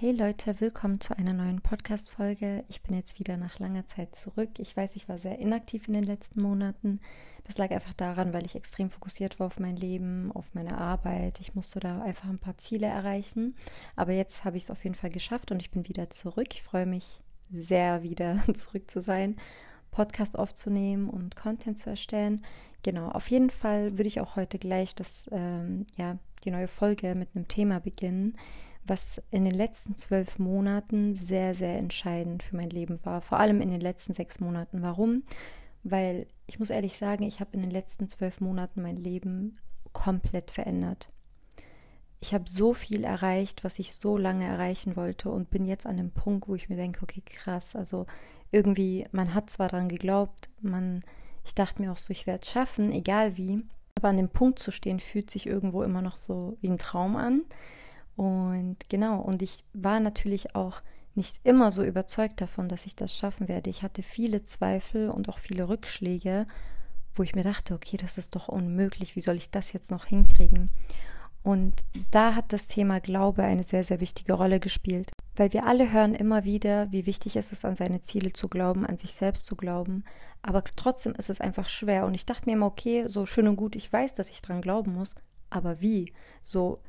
Hey Leute, willkommen zu einer neuen Podcast-Folge. Ich bin jetzt wieder nach langer Zeit zurück. Ich weiß, ich war sehr inaktiv in den letzten Monaten. Das lag einfach daran, weil ich extrem fokussiert war auf mein Leben, auf meine Arbeit. Ich musste da einfach ein paar Ziele erreichen. Aber jetzt habe ich es auf jeden Fall geschafft und ich bin wieder zurück. Ich freue mich sehr, wieder zurück zu sein, Podcast aufzunehmen und Content zu erstellen. Genau, auf jeden Fall würde ich auch heute gleich das, ähm, ja, die neue Folge mit einem Thema beginnen was in den letzten zwölf Monaten sehr, sehr entscheidend für mein Leben war. Vor allem in den letzten sechs Monaten. Warum? Weil ich muss ehrlich sagen, ich habe in den letzten zwölf Monaten mein Leben komplett verändert. Ich habe so viel erreicht, was ich so lange erreichen wollte und bin jetzt an dem Punkt, wo ich mir denke, okay, krass, also irgendwie, man hat zwar daran geglaubt, man, ich dachte mir auch so, ich werde es schaffen, egal wie, aber an dem Punkt zu stehen, fühlt sich irgendwo immer noch so wie ein Traum an. Und genau, und ich war natürlich auch nicht immer so überzeugt davon, dass ich das schaffen werde. Ich hatte viele Zweifel und auch viele Rückschläge, wo ich mir dachte, okay, das ist doch unmöglich, wie soll ich das jetzt noch hinkriegen? Und da hat das Thema Glaube eine sehr, sehr wichtige Rolle gespielt, weil wir alle hören immer wieder, wie wichtig es ist, an seine Ziele zu glauben, an sich selbst zu glauben, aber trotzdem ist es einfach schwer. Und ich dachte mir immer, okay, so schön und gut, ich weiß, dass ich dran glauben muss, aber wie? So,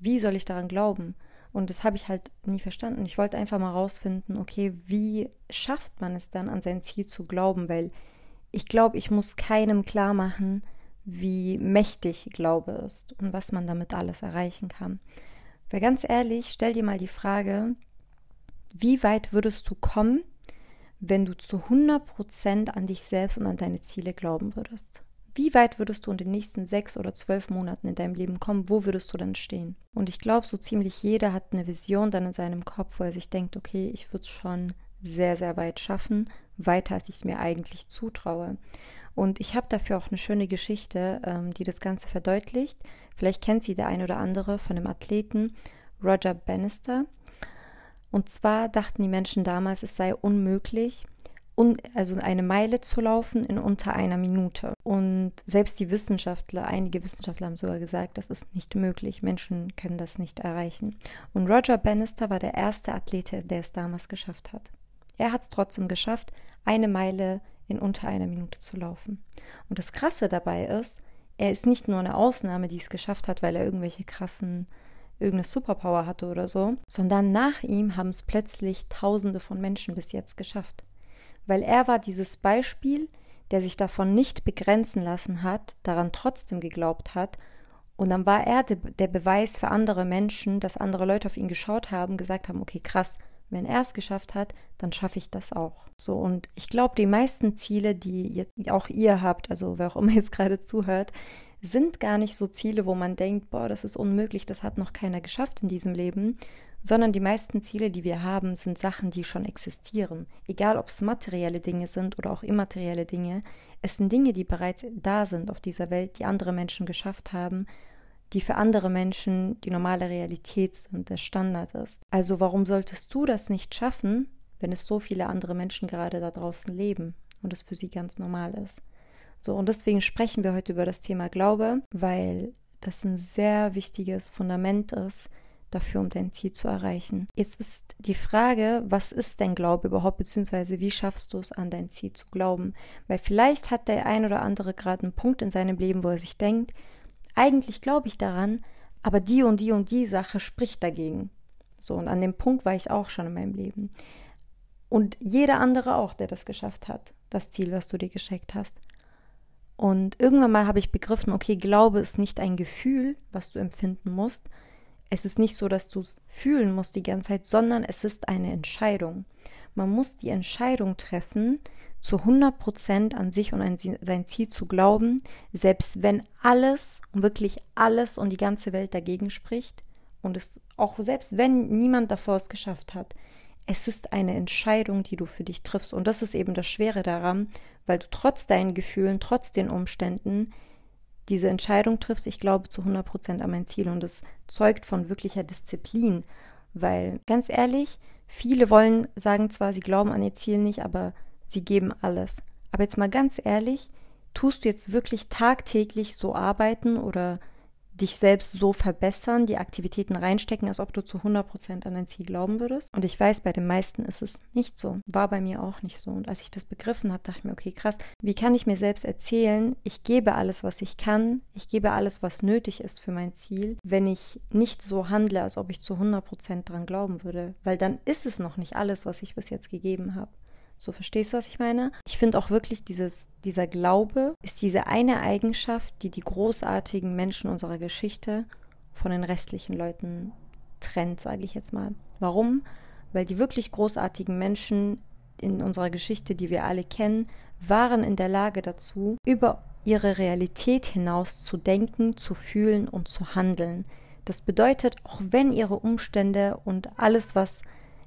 wie soll ich daran glauben? Und das habe ich halt nie verstanden. Ich wollte einfach mal rausfinden, okay, wie schafft man es dann, an sein Ziel zu glauben? Weil ich glaube, ich muss keinem klar machen, wie mächtig Glaube ist und was man damit alles erreichen kann. Weil ganz ehrlich, stell dir mal die Frage, wie weit würdest du kommen, wenn du zu 100% an dich selbst und an deine Ziele glauben würdest? Wie weit würdest du in den nächsten sechs oder zwölf Monaten in deinem Leben kommen? Wo würdest du dann stehen? Und ich glaube, so ziemlich jeder hat eine Vision dann in seinem Kopf, wo er sich denkt, okay, ich würde es schon sehr, sehr weit schaffen, weiter als ich es mir eigentlich zutraue. Und ich habe dafür auch eine schöne Geschichte, ähm, die das Ganze verdeutlicht. Vielleicht kennt sie der ein oder andere von dem Athleten Roger Bannister. Und zwar dachten die Menschen damals, es sei unmöglich, un, also eine Meile zu laufen in unter einer Minute. Und selbst die Wissenschaftler, einige Wissenschaftler haben sogar gesagt, das ist nicht möglich. Menschen können das nicht erreichen. Und Roger Bannister war der erste Athlet, der es damals geschafft hat. Er hat es trotzdem geschafft, eine Meile in unter einer Minute zu laufen. Und das Krasse dabei ist, er ist nicht nur eine Ausnahme, die es geschafft hat, weil er irgendwelche krassen irgendeine Superpower hatte oder so, sondern nach ihm haben es plötzlich Tausende von Menschen bis jetzt geschafft weil er war dieses Beispiel, der sich davon nicht begrenzen lassen hat, daran trotzdem geglaubt hat. Und dann war er de der Beweis für andere Menschen, dass andere Leute auf ihn geschaut haben, gesagt haben, okay, krass, wenn er es geschafft hat, dann schaffe ich das auch. So, und ich glaube, die meisten Ziele, die jetzt auch ihr habt, also wer auch immer jetzt gerade zuhört, sind gar nicht so Ziele, wo man denkt, boah, das ist unmöglich, das hat noch keiner geschafft in diesem Leben, sondern die meisten Ziele, die wir haben, sind Sachen, die schon existieren. Egal, ob es materielle Dinge sind oder auch immaterielle Dinge, es sind Dinge, die bereits da sind auf dieser Welt, die andere Menschen geschafft haben, die für andere Menschen die normale Realität sind, der Standard ist. Also warum solltest du das nicht schaffen, wenn es so viele andere Menschen gerade da draußen leben und es für sie ganz normal ist? So, und deswegen sprechen wir heute über das Thema Glaube, weil das ein sehr wichtiges Fundament ist, dafür, um dein Ziel zu erreichen. Jetzt ist die Frage, was ist dein Glaube überhaupt, beziehungsweise wie schaffst du es, an dein Ziel zu glauben? Weil vielleicht hat der ein oder andere gerade einen Punkt in seinem Leben, wo er sich denkt, eigentlich glaube ich daran, aber die und die und die Sache spricht dagegen. So, und an dem Punkt war ich auch schon in meinem Leben. Und jeder andere auch, der das geschafft hat, das Ziel, was du dir geschickt hast. Und irgendwann mal habe ich begriffen, okay, Glaube ist nicht ein Gefühl, was du empfinden musst, es ist nicht so, dass du es fühlen musst die ganze Zeit, sondern es ist eine Entscheidung. Man muss die Entscheidung treffen, zu 100 Prozent an sich und an sein Ziel zu glauben, selbst wenn alles und wirklich alles und die ganze Welt dagegen spricht und es auch selbst wenn niemand davor es geschafft hat. Es ist eine Entscheidung, die du für dich triffst und das ist eben das Schwere daran, weil du trotz deinen Gefühlen, trotz den Umständen diese Entscheidung triffst, ich glaube zu 100 Prozent an mein Ziel und es zeugt von wirklicher Disziplin, weil ganz ehrlich, viele wollen sagen zwar, sie glauben an ihr Ziel nicht, aber sie geben alles. Aber jetzt mal ganz ehrlich, tust du jetzt wirklich tagtäglich so arbeiten oder dich selbst so verbessern, die Aktivitäten reinstecken, als ob du zu 100% an dein Ziel glauben würdest. Und ich weiß, bei den meisten ist es nicht so. War bei mir auch nicht so. Und als ich das begriffen habe, dachte ich mir, okay, krass, wie kann ich mir selbst erzählen, ich gebe alles, was ich kann, ich gebe alles, was nötig ist für mein Ziel, wenn ich nicht so handle, als ob ich zu 100% dran glauben würde. Weil dann ist es noch nicht alles, was ich bis jetzt gegeben habe. So verstehst du, was ich meine? Ich finde auch wirklich, dieses, dieser Glaube ist diese eine Eigenschaft, die die großartigen Menschen unserer Geschichte von den restlichen Leuten trennt, sage ich jetzt mal. Warum? Weil die wirklich großartigen Menschen in unserer Geschichte, die wir alle kennen, waren in der Lage dazu, über ihre Realität hinaus zu denken, zu fühlen und zu handeln. Das bedeutet, auch wenn ihre Umstände und alles, was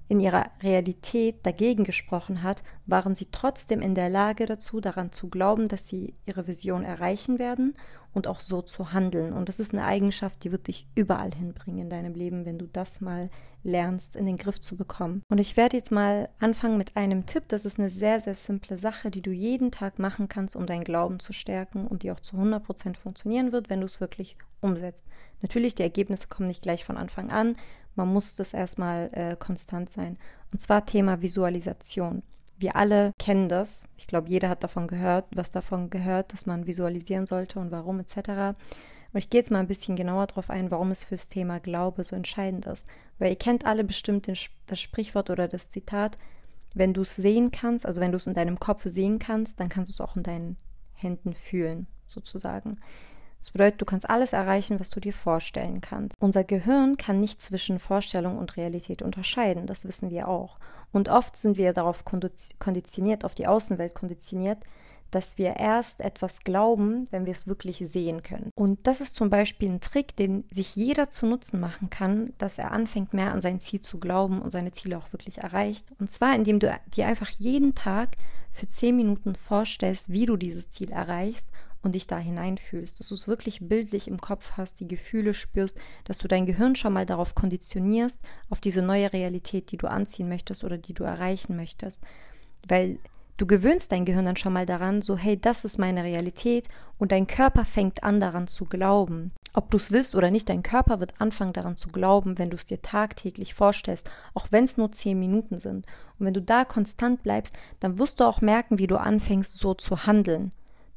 in ihrer Realität dagegen gesprochen hat, waren sie trotzdem in der Lage dazu, daran zu glauben, dass sie ihre Vision erreichen werden und auch so zu handeln. Und das ist eine Eigenschaft, die wird dich überall hinbringen in deinem Leben, wenn du das mal lernst, in den Griff zu bekommen. Und ich werde jetzt mal anfangen mit einem Tipp. Das ist eine sehr, sehr simple Sache, die du jeden Tag machen kannst, um deinen Glauben zu stärken und die auch zu 100% funktionieren wird, wenn du es wirklich umsetzt. Natürlich, die Ergebnisse kommen nicht gleich von Anfang an. Man muss das erstmal äh, konstant sein. Und zwar Thema Visualisation. Wir alle kennen das. Ich glaube, jeder hat davon gehört, was davon gehört, dass man visualisieren sollte und warum etc. Und ich gehe jetzt mal ein bisschen genauer darauf ein, warum es fürs Thema Glaube so entscheidend ist. Weil ihr kennt alle bestimmt den, das Sprichwort oder das Zitat, wenn du es sehen kannst, also wenn du es in deinem Kopf sehen kannst, dann kannst du es auch in deinen Händen fühlen, sozusagen. Das bedeutet, du kannst alles erreichen, was du dir vorstellen kannst. Unser Gehirn kann nicht zwischen Vorstellung und Realität unterscheiden, das wissen wir auch. Und oft sind wir darauf konditioniert, auf die Außenwelt konditioniert, dass wir erst etwas glauben, wenn wir es wirklich sehen können. Und das ist zum Beispiel ein Trick, den sich jeder zu Nutzen machen kann, dass er anfängt, mehr an sein Ziel zu glauben und seine Ziele auch wirklich erreicht. Und zwar, indem du dir einfach jeden Tag für zehn Minuten vorstellst, wie du dieses Ziel erreichst und dich da hineinfühlst, dass du es wirklich bildlich im Kopf hast, die Gefühle spürst, dass du dein Gehirn schon mal darauf konditionierst, auf diese neue Realität, die du anziehen möchtest oder die du erreichen möchtest. Weil du gewöhnst dein Gehirn dann schon mal daran, so hey, das ist meine Realität und dein Körper fängt an daran zu glauben. Ob du es willst oder nicht, dein Körper wird anfangen daran zu glauben, wenn du es dir tagtäglich vorstellst, auch wenn es nur zehn Minuten sind. Und wenn du da konstant bleibst, dann wirst du auch merken, wie du anfängst so zu handeln.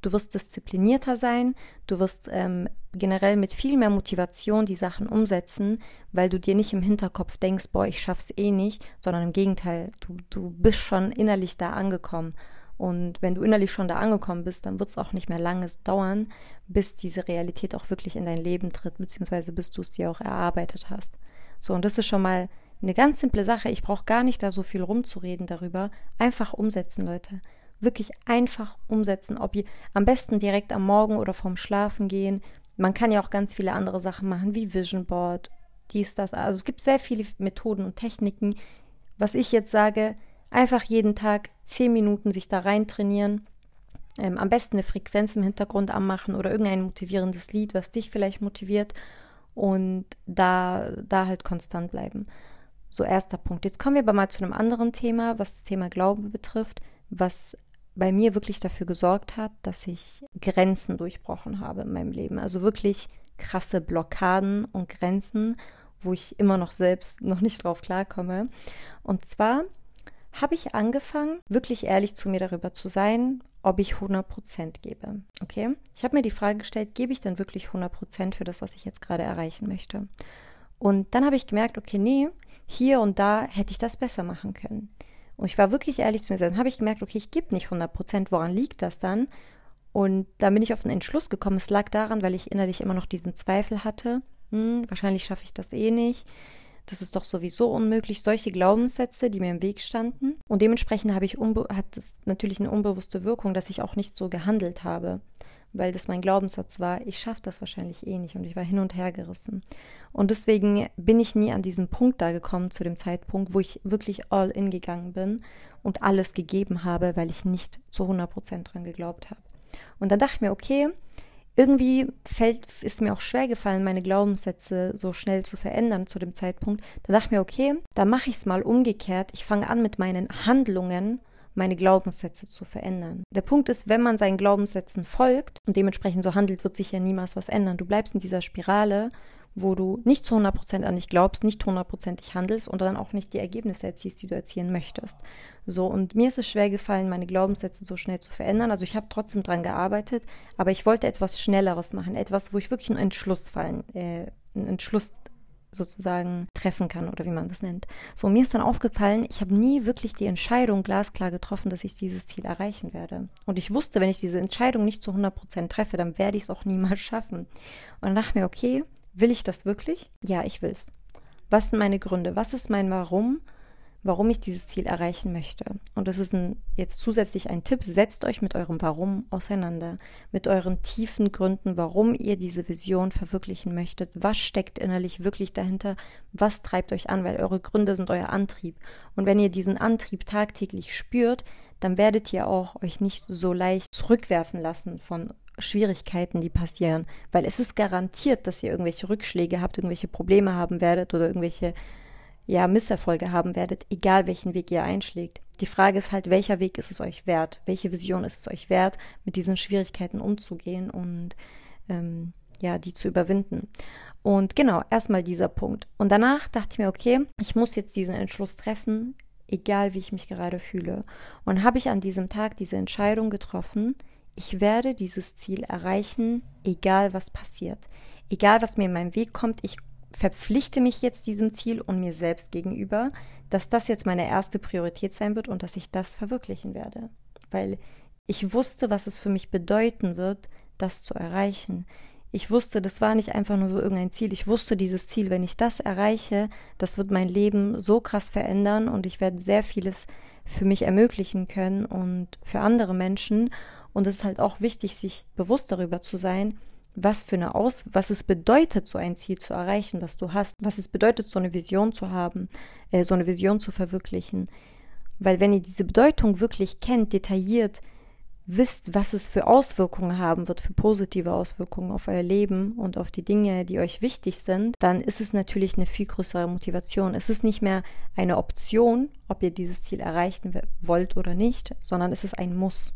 Du wirst disziplinierter sein, du wirst ähm, generell mit viel mehr Motivation die Sachen umsetzen, weil du dir nicht im Hinterkopf denkst, boah, ich schaff's eh nicht, sondern im Gegenteil, du, du bist schon innerlich da angekommen. Und wenn du innerlich schon da angekommen bist, dann wird es auch nicht mehr lange dauern, bis diese Realität auch wirklich in dein Leben tritt, beziehungsweise bis du es dir auch erarbeitet hast. So, und das ist schon mal eine ganz simple Sache. Ich brauche gar nicht da so viel rumzureden darüber. Einfach umsetzen, Leute wirklich einfach umsetzen. Ob ihr am besten direkt am Morgen oder vorm Schlafen gehen. Man kann ja auch ganz viele andere Sachen machen, wie Vision Board, dies, das. Also es gibt sehr viele Methoden und Techniken. Was ich jetzt sage, einfach jeden Tag zehn Minuten sich da rein trainieren. Ähm, am besten eine Frequenz im Hintergrund anmachen oder irgendein motivierendes Lied, was dich vielleicht motiviert und da, da halt konstant bleiben. So erster Punkt. Jetzt kommen wir aber mal zu einem anderen Thema, was das Thema Glaube betrifft, was bei mir wirklich dafür gesorgt hat, dass ich Grenzen durchbrochen habe in meinem Leben. Also wirklich krasse Blockaden und Grenzen, wo ich immer noch selbst noch nicht drauf klarkomme. Und zwar habe ich angefangen, wirklich ehrlich zu mir darüber zu sein, ob ich 100% gebe. Okay? Ich habe mir die Frage gestellt, gebe ich denn wirklich 100% für das, was ich jetzt gerade erreichen möchte? Und dann habe ich gemerkt, okay, nee, hier und da hätte ich das besser machen können. Und ich war wirklich ehrlich zu mir selbst. Dann habe ich gemerkt, okay, ich gebe nicht 100 Prozent. Woran liegt das dann? Und da bin ich auf den Entschluss gekommen. Es lag daran, weil ich innerlich immer noch diesen Zweifel hatte. Hm, wahrscheinlich schaffe ich das eh nicht. Das ist doch sowieso unmöglich. Solche Glaubenssätze, die mir im Weg standen. Und dementsprechend habe ich hat es natürlich eine unbewusste Wirkung, dass ich auch nicht so gehandelt habe weil das mein Glaubenssatz war, ich schaffe das wahrscheinlich eh nicht und ich war hin und her gerissen. Und deswegen bin ich nie an diesen Punkt da gekommen, zu dem Zeitpunkt, wo ich wirklich all in gegangen bin und alles gegeben habe, weil ich nicht zu 100% dran geglaubt habe. Und dann dachte ich mir, okay, irgendwie fällt, ist mir auch schwer gefallen, meine Glaubenssätze so schnell zu verändern zu dem Zeitpunkt. Da dachte ich mir, okay, da mache ich es mal umgekehrt. Ich fange an mit meinen Handlungen meine Glaubenssätze zu verändern. Der Punkt ist, wenn man seinen Glaubenssätzen folgt und dementsprechend so handelt, wird sich ja niemals was ändern. Du bleibst in dieser Spirale, wo du nicht zu 100% an dich glaubst, nicht hundertprozentig handelst und dann auch nicht die Ergebnisse erzielst, die du erzielen möchtest. So, und mir ist es schwer gefallen, meine Glaubenssätze so schnell zu verändern. Also ich habe trotzdem dran gearbeitet, aber ich wollte etwas Schnelleres machen, etwas, wo ich wirklich einen Entschluss fallen, äh, einen Entschluss sozusagen treffen kann oder wie man das nennt. So, mir ist dann aufgefallen, ich habe nie wirklich die Entscheidung glasklar getroffen, dass ich dieses Ziel erreichen werde. Und ich wusste, wenn ich diese Entscheidung nicht zu 100% treffe, dann werde ich es auch niemals schaffen. Und dann dachte ich mir, okay, will ich das wirklich? Ja, ich will es. Was sind meine Gründe? Was ist mein Warum? Warum ich dieses Ziel erreichen möchte. Und das ist ein, jetzt zusätzlich ein Tipp, setzt euch mit eurem Warum auseinander, mit euren tiefen Gründen, warum ihr diese Vision verwirklichen möchtet, was steckt innerlich wirklich dahinter, was treibt euch an, weil eure Gründe sind euer Antrieb. Und wenn ihr diesen Antrieb tagtäglich spürt, dann werdet ihr auch euch nicht so leicht zurückwerfen lassen von Schwierigkeiten, die passieren, weil es ist garantiert, dass ihr irgendwelche Rückschläge habt, irgendwelche Probleme haben werdet oder irgendwelche ja, Misserfolge haben werdet, egal welchen Weg ihr einschlägt. Die Frage ist halt, welcher Weg ist es euch wert? Welche Vision ist es euch wert, mit diesen Schwierigkeiten umzugehen und ähm, ja, die zu überwinden? Und genau, erstmal dieser Punkt. Und danach dachte ich mir, okay, ich muss jetzt diesen Entschluss treffen, egal wie ich mich gerade fühle. Und habe ich an diesem Tag diese Entscheidung getroffen, ich werde dieses Ziel erreichen, egal was passiert. Egal was mir in meinem Weg kommt, ich verpflichte mich jetzt diesem Ziel und mir selbst gegenüber, dass das jetzt meine erste Priorität sein wird und dass ich das verwirklichen werde. Weil ich wusste, was es für mich bedeuten wird, das zu erreichen. Ich wusste, das war nicht einfach nur so irgendein Ziel. Ich wusste, dieses Ziel, wenn ich das erreiche, das wird mein Leben so krass verändern und ich werde sehr vieles für mich ermöglichen können und für andere Menschen. Und es ist halt auch wichtig, sich bewusst darüber zu sein, was für eine Aus, was es bedeutet, so ein Ziel zu erreichen, was du hast, was es bedeutet, so eine Vision zu haben, äh, so eine Vision zu verwirklichen. Weil wenn ihr diese Bedeutung wirklich kennt, detailliert, wisst, was es für Auswirkungen haben wird, für positive Auswirkungen auf euer Leben und auf die Dinge, die euch wichtig sind, dann ist es natürlich eine viel größere Motivation. Es ist nicht mehr eine Option, ob ihr dieses Ziel erreichen wollt oder nicht, sondern es ist ein Muss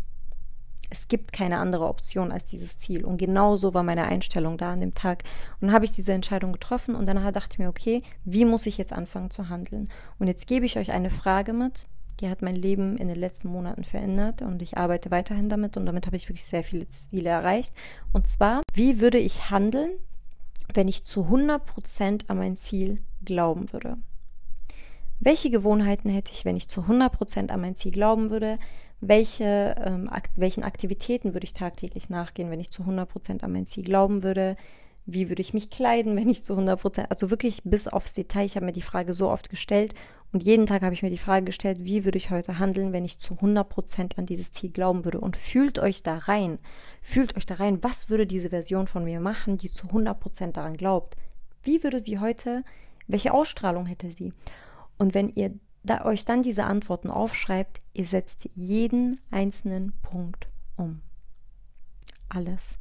es gibt keine andere Option als dieses Ziel. Und genau so war meine Einstellung da an dem Tag. Und dann habe ich diese Entscheidung getroffen und danach dachte ich mir, okay, wie muss ich jetzt anfangen zu handeln? Und jetzt gebe ich euch eine Frage mit, die hat mein Leben in den letzten Monaten verändert und ich arbeite weiterhin damit und damit habe ich wirklich sehr viele Ziele erreicht. Und zwar, wie würde ich handeln, wenn ich zu 100% an mein Ziel glauben würde? Welche Gewohnheiten hätte ich, wenn ich zu 100% an mein Ziel glauben würde? Welche, ähm, akt welchen Aktivitäten würde ich tagtäglich nachgehen, wenn ich zu 100 Prozent an mein Ziel glauben würde, wie würde ich mich kleiden, wenn ich zu 100 Prozent, also wirklich bis aufs Detail, ich habe mir die Frage so oft gestellt und jeden Tag habe ich mir die Frage gestellt, wie würde ich heute handeln, wenn ich zu 100 Prozent an dieses Ziel glauben würde? Und fühlt euch da rein, fühlt euch da rein, was würde diese Version von mir machen, die zu 100 Prozent daran glaubt, wie würde sie heute, welche Ausstrahlung hätte sie? Und wenn ihr da euch dann diese Antworten aufschreibt, ihr setzt jeden einzelnen Punkt um. Alles.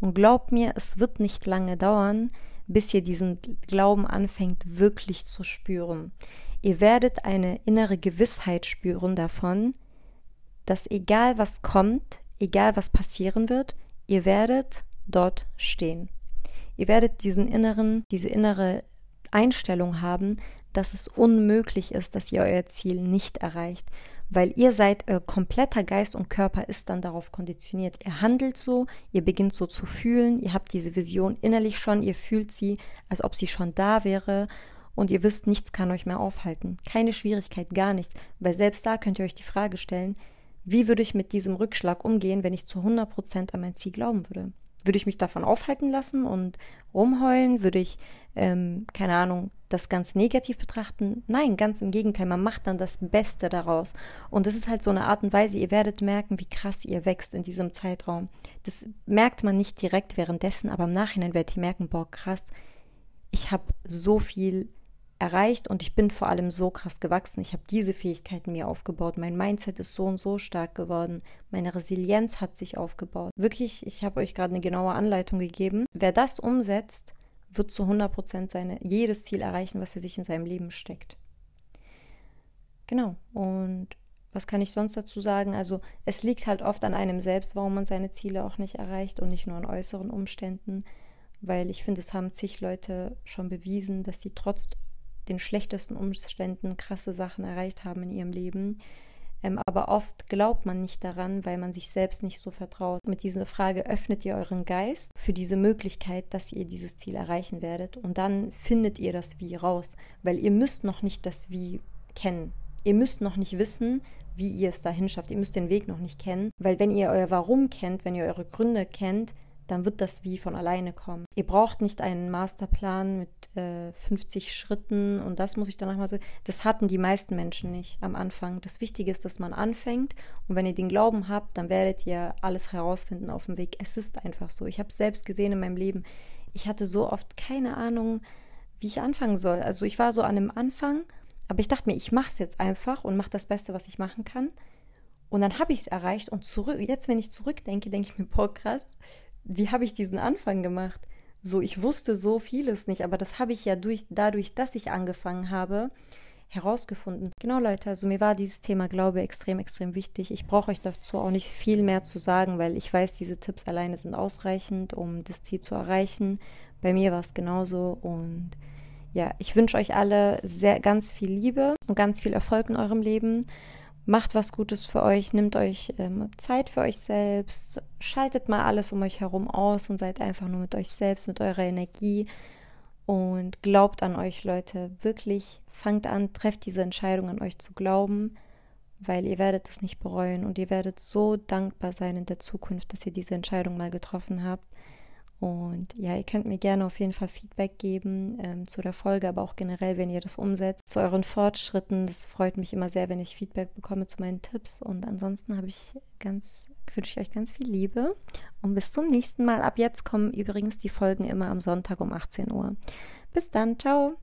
Und glaubt mir, es wird nicht lange dauern, bis ihr diesen Glauben anfängt wirklich zu spüren. Ihr werdet eine innere Gewissheit spüren davon, dass egal was kommt, egal was passieren wird, ihr werdet dort stehen. Ihr werdet diesen inneren, diese innere Einstellung haben, dass es unmöglich ist, dass ihr euer Ziel nicht erreicht, weil ihr seid, euer kompletter Geist und Körper ist dann darauf konditioniert. Ihr handelt so, ihr beginnt so zu fühlen, ihr habt diese Vision innerlich schon, ihr fühlt sie, als ob sie schon da wäre und ihr wisst, nichts kann euch mehr aufhalten. Keine Schwierigkeit, gar nichts, weil selbst da könnt ihr euch die Frage stellen, wie würde ich mit diesem Rückschlag umgehen, wenn ich zu 100% an mein Ziel glauben würde? Würde ich mich davon aufhalten lassen und rumheulen? Würde ich, ähm, keine Ahnung, das ganz negativ betrachten? Nein, ganz im Gegenteil. Man macht dann das Beste daraus. Und das ist halt so eine Art und Weise, ihr werdet merken, wie krass ihr wächst in diesem Zeitraum. Das merkt man nicht direkt währenddessen, aber im Nachhinein werdet ihr merken, boah, krass, ich habe so viel erreicht und ich bin vor allem so krass gewachsen. Ich habe diese Fähigkeiten mir aufgebaut. Mein Mindset ist so und so stark geworden. Meine Resilienz hat sich aufgebaut. Wirklich, ich habe euch gerade eine genaue Anleitung gegeben. Wer das umsetzt, wird zu 100 Prozent jedes Ziel erreichen, was er sich in seinem Leben steckt. Genau. Und was kann ich sonst dazu sagen? Also es liegt halt oft an einem selbst, warum man seine Ziele auch nicht erreicht und nicht nur an äußeren Umständen, weil ich finde, es haben zig Leute schon bewiesen, dass sie trotz den schlechtesten Umständen krasse Sachen erreicht haben in ihrem Leben. Ähm, aber oft glaubt man nicht daran, weil man sich selbst nicht so vertraut. Mit dieser Frage öffnet ihr euren Geist für diese Möglichkeit, dass ihr dieses Ziel erreichen werdet. Und dann findet ihr das Wie raus, weil ihr müsst noch nicht das Wie kennen. Ihr müsst noch nicht wissen, wie ihr es dahin schafft. Ihr müsst den Weg noch nicht kennen, weil wenn ihr euer Warum kennt, wenn ihr eure Gründe kennt, dann wird das wie von alleine kommen. Ihr braucht nicht einen Masterplan mit äh, 50 Schritten und das muss ich danach mal so. Das hatten die meisten Menschen nicht am Anfang. Das Wichtige ist, dass man anfängt und wenn ihr den Glauben habt, dann werdet ihr alles herausfinden auf dem Weg. Es ist einfach so. Ich habe es selbst gesehen in meinem Leben. Ich hatte so oft keine Ahnung, wie ich anfangen soll. Also ich war so an einem Anfang, aber ich dachte mir, ich mache es jetzt einfach und mache das Beste, was ich machen kann. Und dann habe ich es erreicht und zurück, jetzt, wenn ich zurückdenke, denke ich mir, boah, krass, wie habe ich diesen Anfang gemacht? So, ich wusste so vieles nicht, aber das habe ich ja durch, dadurch, dass ich angefangen habe, herausgefunden. Genau, Leute, also mir war dieses Thema Glaube extrem, extrem wichtig. Ich brauche euch dazu auch nicht viel mehr zu sagen, weil ich weiß, diese Tipps alleine sind ausreichend, um das Ziel zu erreichen. Bei mir war es genauso und ja, ich wünsche euch alle sehr ganz viel Liebe und ganz viel Erfolg in eurem Leben macht was Gutes für euch, nimmt euch ähm, Zeit für euch selbst, schaltet mal alles um euch herum aus und seid einfach nur mit euch selbst, mit eurer Energie und glaubt an euch, Leute. Wirklich fangt an, trefft diese Entscheidung an euch zu glauben, weil ihr werdet es nicht bereuen und ihr werdet so dankbar sein in der Zukunft, dass ihr diese Entscheidung mal getroffen habt. Und ja, ihr könnt mir gerne auf jeden Fall Feedback geben ähm, zu der Folge, aber auch generell, wenn ihr das umsetzt, zu euren Fortschritten. Das freut mich immer sehr, wenn ich Feedback bekomme zu meinen Tipps. Und ansonsten habe ich ganz, wünsche ich euch ganz viel Liebe. Und bis zum nächsten Mal. Ab jetzt kommen übrigens die Folgen immer am Sonntag um 18 Uhr. Bis dann, ciao.